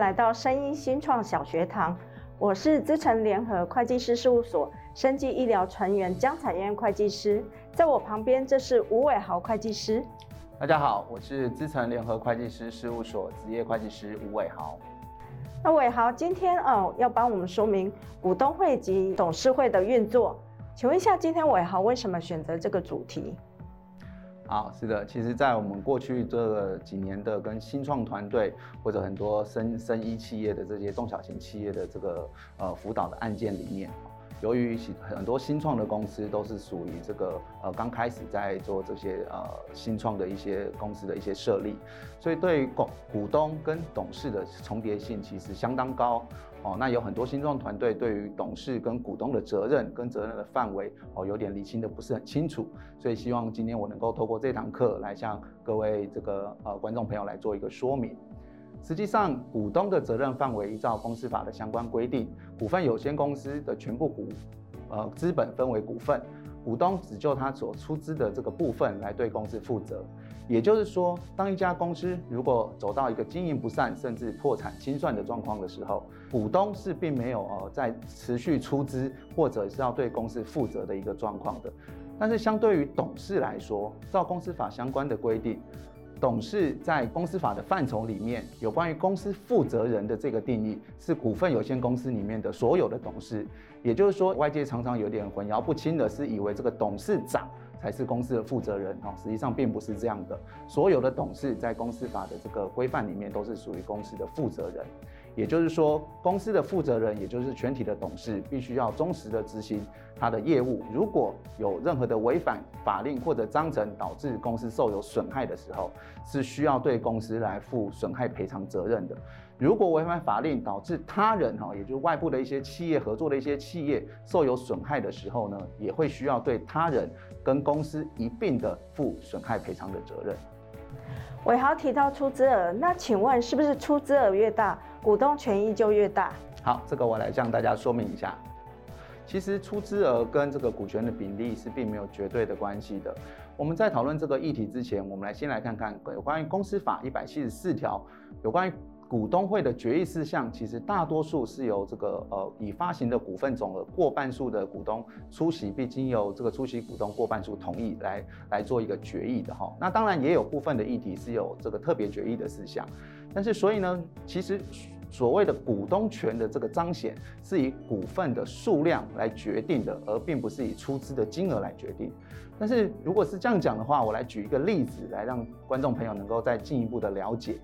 来到声音新创小学堂，我是资诚联合会计师事务所生技医疗船员江彩燕会计师，在我旁边这是吴伟豪会计师。大家好，我是资诚联合会计师事务所执业会计师吴伟豪。那伟豪今天哦要帮我们说明股东会及董事会的运作，请问一下，今天伟豪为什么选择这个主题？好，是的，其实，在我们过去这几年的跟新创团队或者很多生生医企业的这些中小型企业的这个呃辅导的案件里面，由于很多新创的公司都是属于这个呃刚开始在做这些呃新创的一些公司的一些设立，所以对于股股东跟董事的重叠性其实相当高。哦，那有很多新创团队对于董事跟股东的责任跟责任的范围哦，有点厘清的不是很清楚，所以希望今天我能够透过这堂课来向各位这个呃观众朋友来做一个说明。实际上，股东的责任范围依照公司法的相关规定，股份有限公司的全部股呃资本分为股份，股东只就他所出资的这个部分来对公司负责。也就是说，当一家公司如果走到一个经营不善，甚至破产清算的状况的时候，股东是并没有呃在持续出资或者是要对公司负责的一个状况的。但是相对于董事来说，照公司法相关的规定，董事在公司法的范畴里面有关于公司负责人的这个定义，是股份有限公司里面的所有的董事。也就是说，外界常常有点混淆不清的是，以为这个董事长。才是公司的负责人哦，实际上并不是这样的。所有的董事在公司法的这个规范里面都是属于公司的负责人，也就是说，公司的负责人也就是全体的董事必须要忠实的执行他的业务。如果有任何的违反法令或者章程导致公司受有损害的时候，是需要对公司来负损害赔偿责任的。如果违反法令导致他人哈，也就是外部的一些企业合作的一些企业受有损害的时候呢，也会需要对他人跟公司一并的负损害赔偿的责任。伟豪提到出资额，那请问是不是出资额越大，股东权益就越大？好，这个我来向大家说明一下。其实出资额跟这个股权的比例是并没有绝对的关系的。我们在讨论这个议题之前，我们来先来看看有关于公司法一百七十四条有关于。股东会的决议事项，其实大多数是由这个呃，已发行的股份总额过半数的股东出席，并经由这个出席股东过半数同意来来做一个决议的哈。那当然也有部分的议题是有这个特别决议的事项，但是所以呢，其实所谓的股东权的这个彰显是以股份的数量来决定的，而并不是以出资的金额来决定。但是如果是这样讲的话，我来举一个例子来让观众朋友能够再进一步的了解。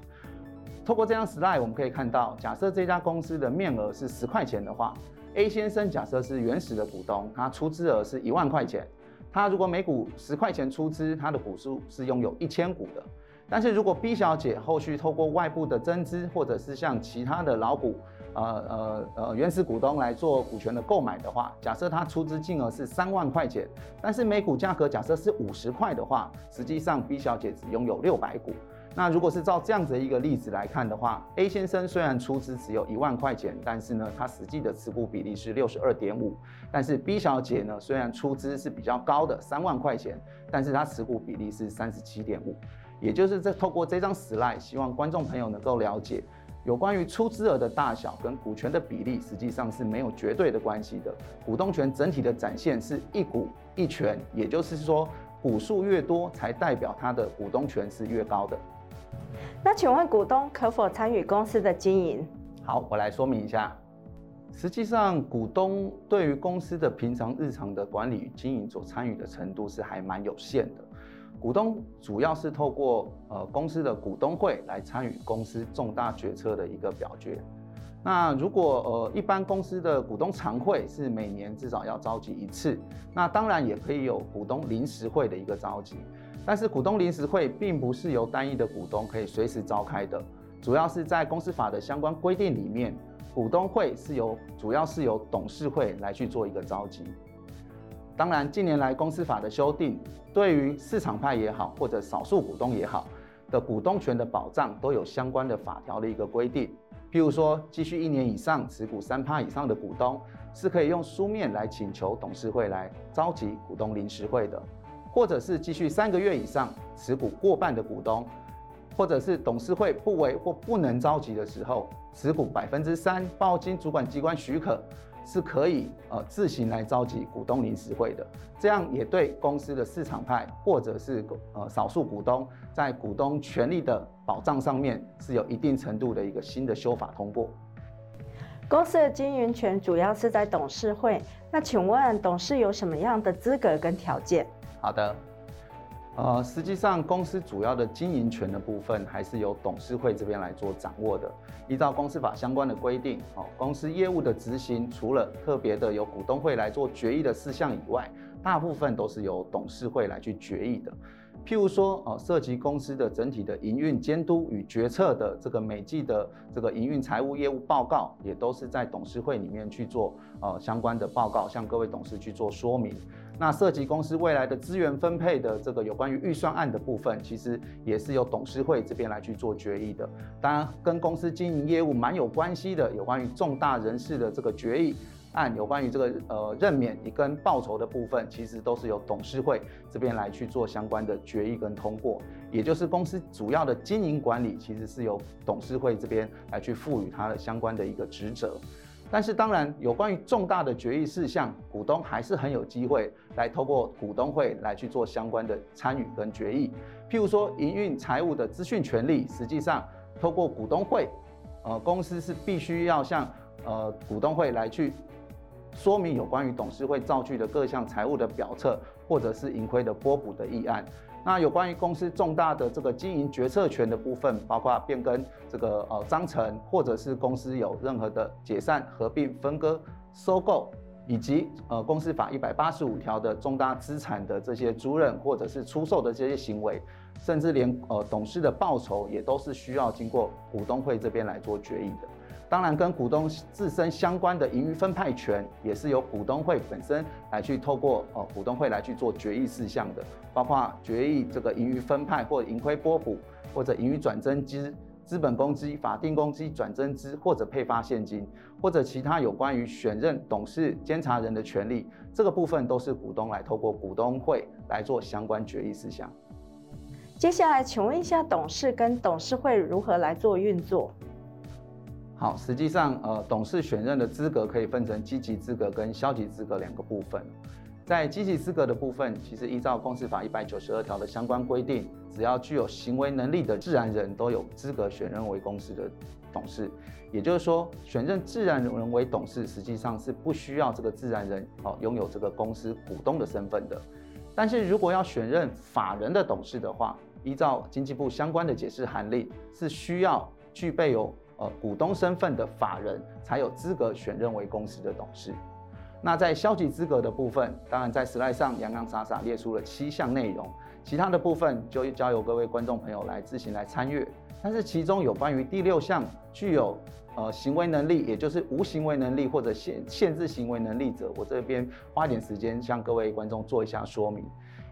透过这张 slide，我们可以看到，假设这家公司的面额是十块钱的话，A 先生假设是原始的股东，他出资额是一万块钱，他如果每股十块钱出资，他的股数是拥有一千股的。但是如果 B 小姐后续透过外部的增资，或者是向其他的老股，呃呃呃原始股东来做股权的购买的话，假设他出资金额是三万块钱，但是每股价格假设是五十块的话，实际上 B 小姐只拥有六百股。那如果是照这样子的一个例子来看的话，A 先生虽然出资只有一万块钱，但是呢，他实际的持股比例是六十二点五。但是 B 小姐呢，虽然出资是比较高的三万块钱，但是她持股比例是三十七点五。也就是这透过这张 slide，希望观众朋友能够了解，有关于出资额的大小跟股权的比例，实际上是没有绝对的关系的。股东权整体的展现是一股一权，也就是说，股数越多，才代表他的股东权是越高的。那请问股东可否参与公司的经营？好，我来说明一下。实际上，股东对于公司的平常日常的管理与经营所参与的程度是还蛮有限的。股东主要是透过呃公司的股东会来参与公司重大决策的一个表决。那如果呃一般公司的股东常会是每年至少要召集一次，那当然也可以有股东临时会的一个召集。但是股东临时会并不是由单一的股东可以随时召开的，主要是在公司法的相关规定里面，股东会是由主要是由董事会来去做一个召集。当然，近年来公司法的修订，对于市场派也好，或者少数股东也好的股东权的保障，都有相关的法条的一个规定。譬如说，继续一年以上持股三趴以上的股东，是可以用书面来请求董事会来召集股东临时会的。或者是继续三个月以上持股过半的股东，或者是董事会不为或不能召集的时候，持股百分之三，报经主管机关许可，是可以呃自行来召集股东临时会的。这样也对公司的市场派或者是呃少数股东在股东权利的保障上面是有一定程度的一个新的修法通过。公司的经营权主要是在董事会，那请问董事有什么样的资格跟条件？好的。呃，实际上公司主要的经营权的部分还是由董事会这边来做掌握的。依照公司法相关的规定，哦，公司业务的执行除了特别的由股东会来做决议的事项以外，大部分都是由董事会来去决议的。譬如说，哦，涉及公司的整体的营运监督与决策的这个每季的这个营运财务业务报告，也都是在董事会里面去做呃相关的报告，向各位董事去做说明。那涉及公司未来的资源分配的这个有关于预算案的部分，其实也是由董事会这边来去做决议的。当然，跟公司经营业务蛮有关系的，有关于重大人事的这个决议案，有关于这个呃任免跟报酬的部分，其实都是由董事会这边来去做相关的决议跟通过。也就是公司主要的经营管理，其实是由董事会这边来去赋予它的相关的一个职责。但是当然，有关于重大的决议事项，股东还是很有机会来透过股东会来去做相关的参与跟决议。譬如说，营运财务的资讯权利，实际上透过股东会，呃，公司是必须要向呃股东会来去说明有关于董事会造具的各项财务的表册，或者是盈亏的拨补的议案。那有关于公司重大的这个经营决策权的部分，包括变更这个呃章程，或者是公司有任何的解散、合并、分割、收购，以及呃公司法一百八十五条的重大资产的这些租赁或者是出售的这些行为，甚至连呃董事的报酬也都是需要经过股东会这边来做决议的。当然，跟股东自身相关的盈余分派权，也是由股东会本身来去透过哦股东会来去做决议事项的，包括决议这个盈余分派或盈亏拨补，或者盈余转增资、资本公积、法定公积转增资，或者配发现金，或者其他有关于选任董事、监察人的权利，这个部分都是股东来透过股东会来做相关决议事项。接下来，请问一下，董事跟董事会如何来做运作？好，实际上，呃，董事选任的资格可以分成积极资格跟消极资格两个部分。在积极资格的部分，其实依照公司法一百九十二条的相关规定，只要具有行为能力的自然人都有资格选任为公司的董事。也就是说，选任自然人为董事，实际上是不需要这个自然人哦拥有这个公司股东的身份的。但是如果要选任法人的董事的话，依照经济部相关的解释函令，是需要具备有呃，股东身份的法人才有资格选任为公司的董事。那在消极资格的部分，当然在实赖上洋洋洒洒列出了七项内容，其他的部分就交由各位观众朋友来自行来参阅。但是其中有关于第六项具有呃行为能力，也就是无行为能力或者限限制行为能力者，我这边花点时间向各位观众做一下说明。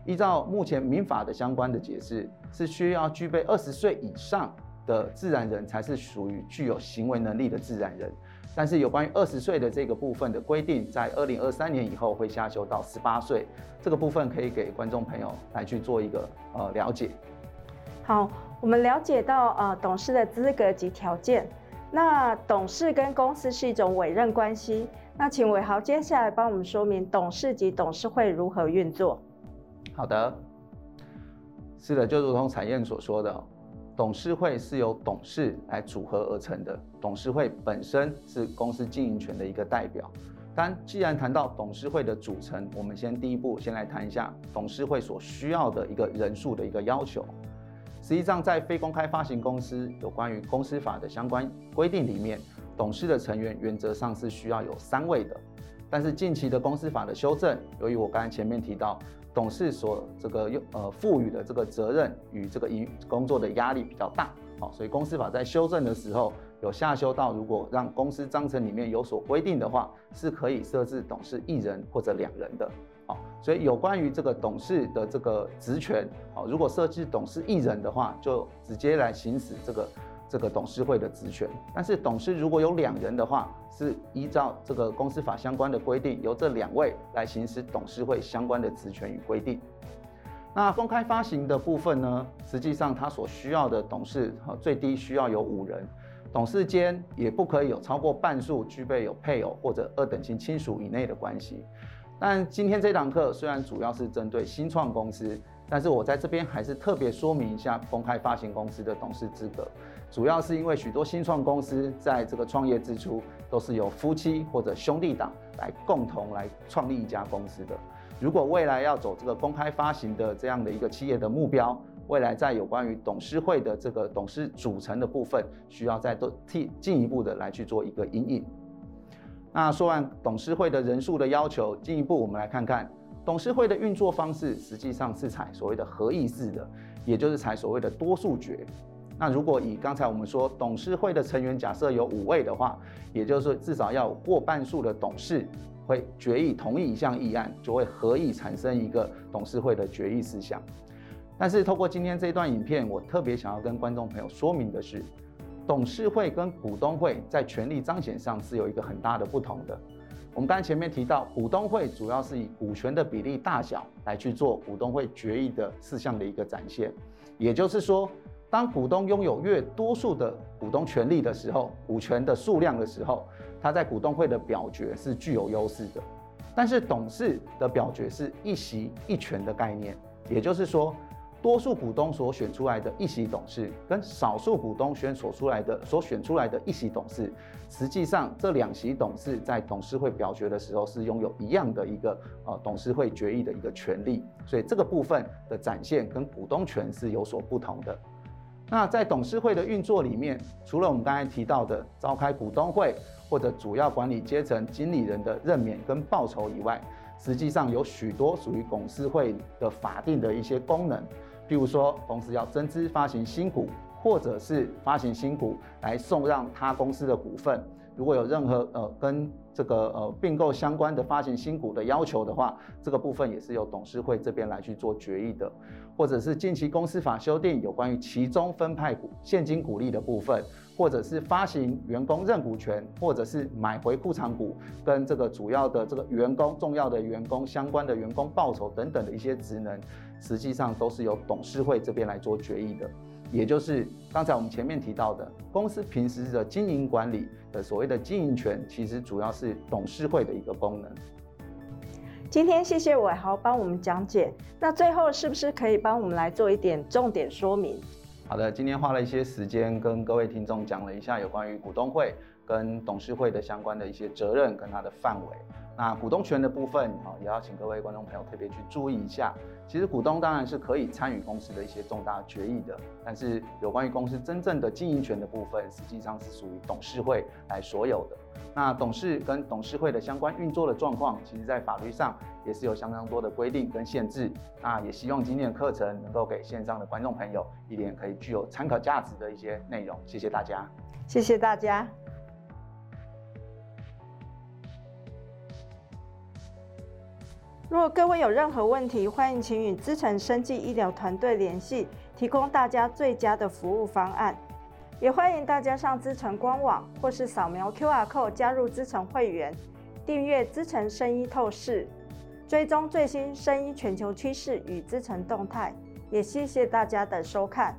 依照目前民法的相关的解释，是需要具备二十岁以上。的自然人才是属于具有行为能力的自然人，但是有关于二十岁的这个部分的规定，在二零二三年以后会下修到十八岁，这个部分可以给观众朋友来去做一个呃了解。好，我们了解到呃董事的资格及条件，那董事跟公司是一种委任关系，那请伟豪接下来帮我们说明董事及董事会如何运作。好的，是的，就如同彩燕所说的。董事会是由董事来组合而成的，董事会本身是公司经营权的一个代表。但既然谈到董事会的组成，我们先第一步先来谈一下董事会所需要的一个人数的一个要求。实际上，在非公开发行公司有关于公司法的相关规定里面，董事的成员原则上是需要有三位的。但是近期的公司法的修正，由于我刚才前面提到。董事所这个用呃赋予的这个责任与这个营工作的压力比较大，好，所以公司法在修正的时候有下修到，如果让公司章程里面有所规定的话，是可以设置董事一人或者两人的，好，所以有关于这个董事的这个职权，好，如果设置董事一人的话，就直接来行使这个。这个董事会的职权，但是董事如果有两人的话，是依照这个公司法相关的规定，由这两位来行使董事会相关的职权与规定。那公开发行的部分呢，实际上它所需要的董事最低需要有五人，董事间也不可以有超过半数具备有配偶或者二等亲亲属以内的关系。但今天这堂课虽然主要是针对新创公司，但是我在这边还是特别说明一下公开发行公司的董事资格，主要是因为许多新创公司在这个创业之初都是由夫妻或者兄弟党来共同来创立一家公司的。如果未来要走这个公开发行的这样的一个企业的目标，未来在有关于董事会的这个董事组成的部分，需要再多替进一步的来去做一个阴影。那说完董事会的人数的要求，进一步我们来看看董事会的运作方式，实际上是采所谓的合议制的，也就是采所谓的多数决。那如果以刚才我们说董事会的成员假设有五位的话，也就是至少要过半数的董事。会决议同意一项议案，就会合议产生一个董事会的决议事项。但是透过今天这段影片，我特别想要跟观众朋友说明的是，董事会跟股东会在权力彰显上是有一个很大的不同的。我们刚才前面提到，股东会主要是以股权的比例大小来去做股东会决议的事项的一个展现，也就是说，当股东拥有越多数的股东权利的时候，股权的数量的时候。他在股东会的表决是具有优势的，但是董事的表决是一席一权的概念，也就是说，多数股东所选出来的一席董事，跟少数股东选所出来的所选出来的一席董事，实际上这两席董事在董事会表决的时候是拥有一样的一个呃董事会决议的一个权利，所以这个部分的展现跟股东权是有所不同的。那在董事会的运作里面，除了我们刚才提到的召开股东会。或者主要管理阶层经理人的任免跟报酬以外，实际上有许多属于董事会的法定的一些功能，譬如说公司要增资发行新股，或者是发行新股来送让他公司的股份。如果有任何呃跟这个呃并购相关的发行新股的要求的话，这个部分也是由董事会这边来去做决议的，或者是近期公司法修订有关于其中分派股现金股利的部分，或者是发行员工认股权，或者是买回库藏股，跟这个主要的这个员工重要的员工相关的员工报酬等等的一些职能，实际上都是由董事会这边来做决议的。也就是刚才我们前面提到的，公司平时的经营管理的所谓的经营权，其实主要是董事会的一个功能。今天谢谢伟豪帮我们讲解，那最后是不是可以帮我们来做一点重点说明？好的，今天花了一些时间跟各位听众讲了一下有关于股东会跟董事会的相关的一些责任跟它的范围。那股东权的部分，好，也要请各位观众朋友特别去注意一下。其实股东当然是可以参与公司的一些重大决议的，但是有关于公司真正的经营权的部分，实际上是属于董事会来所有的。那董事跟董事会的相关运作的状况，其实在法律上也是有相当多的规定跟限制。那也希望今天的课程能够给线上的观众朋友一点可以具有参考价值的一些内容。谢谢大家，谢谢大家。如果各位有任何问题，欢迎请与资诚生技医疗团队联系，提供大家最佳的服务方案。也欢迎大家上资诚官网，或是扫描 QR Code 加入资诚会员，订阅资诚生医透视，追踪最新生医全球趋势与资诚动态。也谢谢大家的收看。